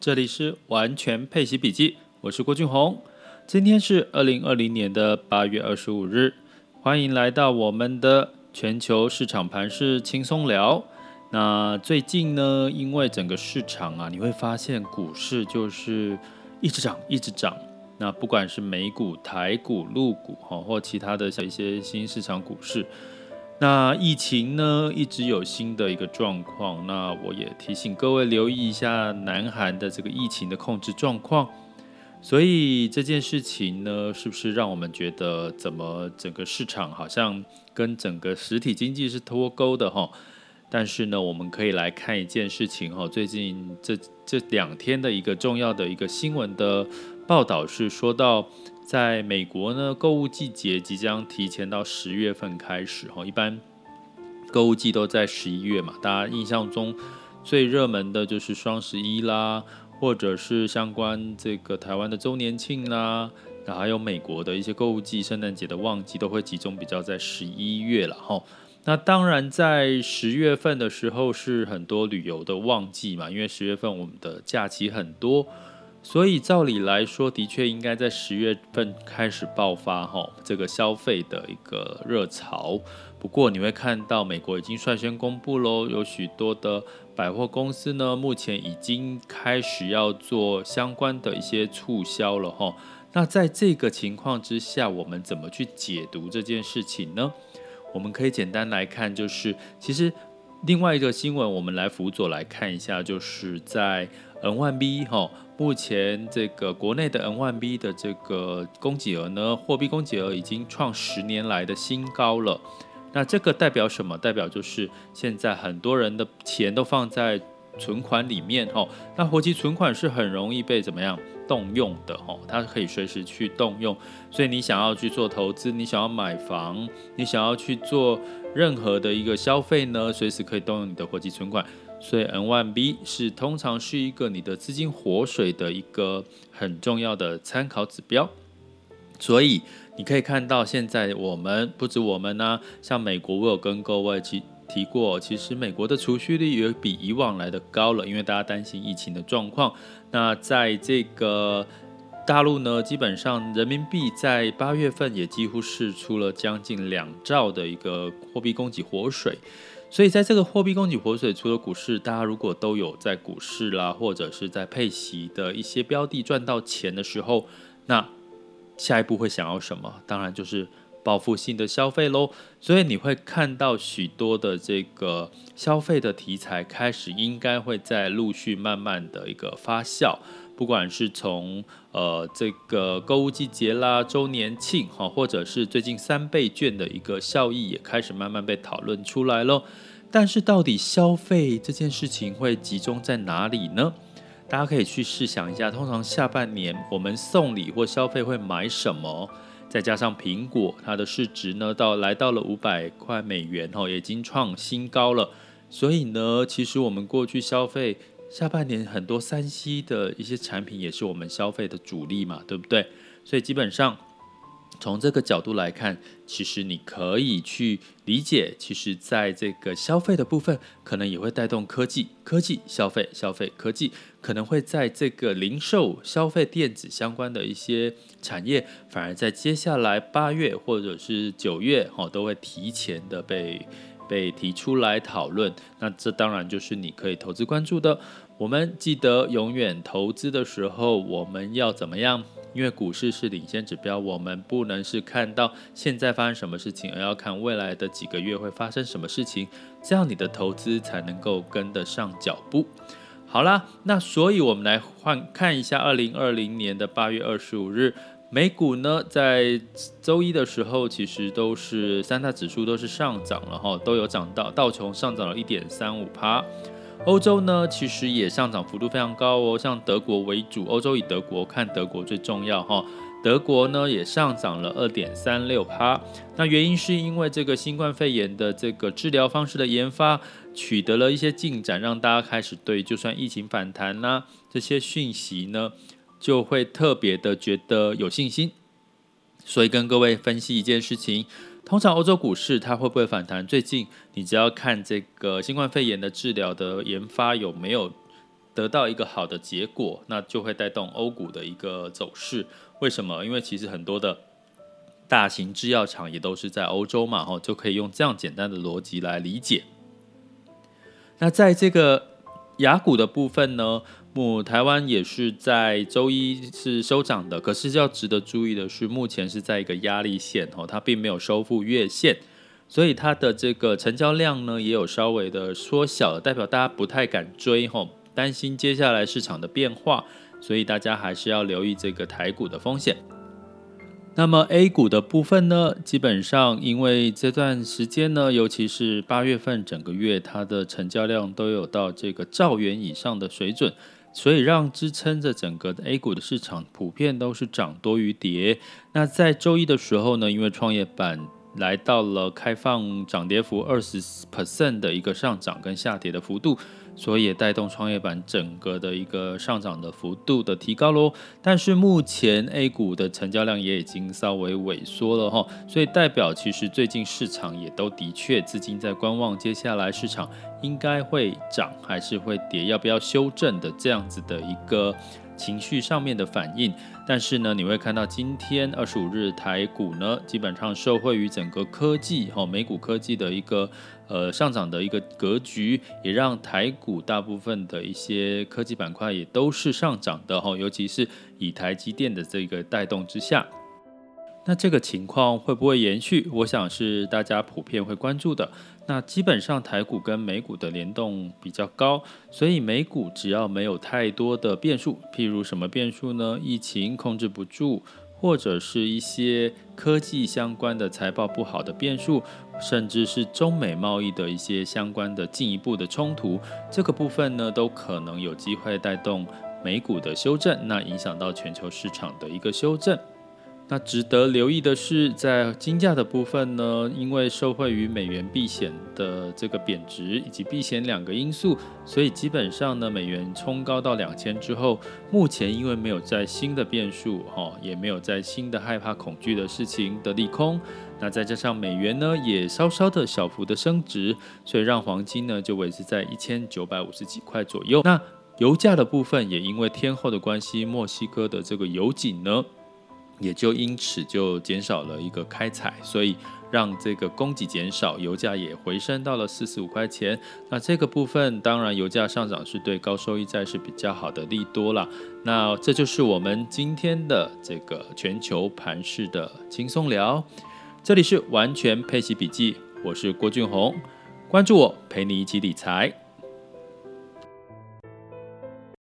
这里是完全配息笔记，我是郭俊宏。今天是二零二零年的八月二十五日，欢迎来到我们的全球市场盘势轻松聊。那最近呢，因为整个市场啊，你会发现股市就是一直涨，一直涨。那不管是美股、台股、陆股哈，或其他的像一些新市场股市。那疫情呢，一直有新的一个状况。那我也提醒各位留意一下南韩的这个疫情的控制状况。所以这件事情呢，是不是让我们觉得怎么整个市场好像跟整个实体经济是脱钩的哈？但是呢，我们可以来看一件事情哈。最近这这两天的一个重要的一个新闻的报道是说到。在美国呢，购物季节即将提前到十月份开始哈。一般购物季都在十一月嘛，大家印象中最热门的就是双十一啦，或者是相关这个台湾的周年庆啦，然后还有美国的一些购物季、圣诞节的旺季都会集中比较在十一月了哈。那当然在十月份的时候是很多旅游的旺季嘛，因为十月份我们的假期很多。所以照理来说，的确应该在十月份开始爆发哈，这个消费的一个热潮。不过你会看到，美国已经率先公布喽，有许多的百货公司呢，目前已经开始要做相关的一些促销了哈。那在这个情况之下，我们怎么去解读这件事情呢？我们可以简单来看，就是其实另外一个新闻，我们来辅佐来看一下，就是在 N1B 哈。目前这个国内的 N1B 的这个供给额呢，货币供给额已经创十年来的新高了。那这个代表什么？代表就是现在很多人的钱都放在存款里面哈。那活期存款是很容易被怎么样动用的哈？它可以随时去动用。所以你想要去做投资，你想要买房，你想要去做任何的一个消费呢，随时可以动用你的活期存款。所以 N1B 是通常是一个你的资金活水的一个很重要的参考指标。所以你可以看到，现在我们不止我们呢、像美国，我有跟各位提提过，其实美国的储蓄率也比以往来的高了，因为大家担心疫情的状况。那在这个大陆呢，基本上人民币在八月份也几乎是出了将近两兆的一个货币供给活水。所以，在这个货币供给活水，除了股市，大家如果都有在股市啦，或者是在配息的一些标的赚到钱的时候，那下一步会想要什么？当然就是报复性的消费喽。所以你会看到许多的这个消费的题材开始，应该会在陆续慢慢的一个发酵。不管是从呃这个购物季节啦、周年庆哈，或者是最近三倍券的一个效益也开始慢慢被讨论出来了。但是到底消费这件事情会集中在哪里呢？大家可以去试想一下，通常下半年我们送礼或消费会买什么？再加上苹果它的市值呢，到来到了五百块美元哈，已经创新高了。所以呢，其实我们过去消费。下半年很多三 C 的一些产品也是我们消费的主力嘛，对不对？所以基本上从这个角度来看，其实你可以去理解，其实在这个消费的部分，可能也会带动科技、科技消费、消费科技，可能会在这个零售、消费、电子相关的一些产业，反而在接下来八月或者是九月，哈，都会提前的被。被提出来讨论，那这当然就是你可以投资关注的。我们记得永远投资的时候，我们要怎么样？因为股市是领先指标，我们不能是看到现在发生什么事情，而要看未来的几个月会发生什么事情，这样你的投资才能够跟得上脚步。好啦，那所以我们来换看一下二零二零年的八月二十五日。美股呢，在周一的时候，其实都是三大指数都是上涨了哈，都有涨到道琼上涨了一点三五趴。欧洲呢，其实也上涨幅度非常高哦，像德国为主，欧洲以德国看德国最重要哈。德国呢也上涨了二点三六趴。那原因是因为这个新冠肺炎的这个治疗方式的研发取得了一些进展，让大家开始对就算疫情反弹呐、啊、这些讯息呢。就会特别的觉得有信心，所以跟各位分析一件事情：通常欧洲股市它会不会反弹？最近你只要看这个新冠肺炎的治疗的研发有没有得到一个好的结果，那就会带动欧股的一个走势。为什么？因为其实很多的大型制药厂也都是在欧洲嘛，哈，就可以用这样简单的逻辑来理解。那在这个雅股的部分呢，目台湾也是在周一是收涨的，可是要值得注意的是，目前是在一个压力线，哦，它并没有收复月线。所以它的这个成交量呢，也有稍微的缩小，代表大家不太敢追吼，担心接下来市场的变化，所以大家还是要留意这个台股的风险。那么 A 股的部分呢，基本上因为这段时间呢，尤其是八月份整个月，它的成交量都有到这个兆元以上的水准，所以让支撑着整个 A 股的市场普遍都是涨多于跌。那在周一的时候呢，因为创业板来到了开放涨跌幅二十 percent 的一个上涨跟下跌的幅度，所以也带动创业板整个的一个上涨的幅度的提高喽。但是目前 A 股的成交量也已经稍微萎缩了哈，所以代表其实最近市场也都的确资金在观望，接下来市场应该会涨还是会跌，要不要修正的这样子的一个。情绪上面的反应，但是呢，你会看到今天二十五日台股呢，基本上受惠于整个科技哈，美股科技的一个呃上涨的一个格局，也让台股大部分的一些科技板块也都是上涨的哈，尤其是以台积电的这个带动之下。那这个情况会不会延续？我想是大家普遍会关注的。那基本上台股跟美股的联动比较高，所以美股只要没有太多的变数，譬如什么变数呢？疫情控制不住，或者是一些科技相关的财报不好的变数，甚至是中美贸易的一些相关的进一步的冲突，这个部分呢，都可能有机会带动美股的修正，那影响到全球市场的一个修正。那值得留意的是，在金价的部分呢，因为受惠于美元避险的这个贬值以及避险两个因素，所以基本上呢，美元冲高到两千之后，目前因为没有在新的变数哈，也没有在新的害怕恐惧的事情的利空，那再加上美元呢也稍稍的小幅的升值，所以让黄金呢就维持在一千九百五十几块左右。那油价的部分也因为天后的关系，墨西哥的这个油井呢。也就因此就减少了一个开采，所以让这个供给减少，油价也回升到了四十五块钱。那这个部分当然油价上涨是对高收益债是比较好的利多啦。那这就是我们今天的这个全球盘势的轻松聊。这里是完全配息笔记，我是郭俊宏，关注我，陪你一起理财。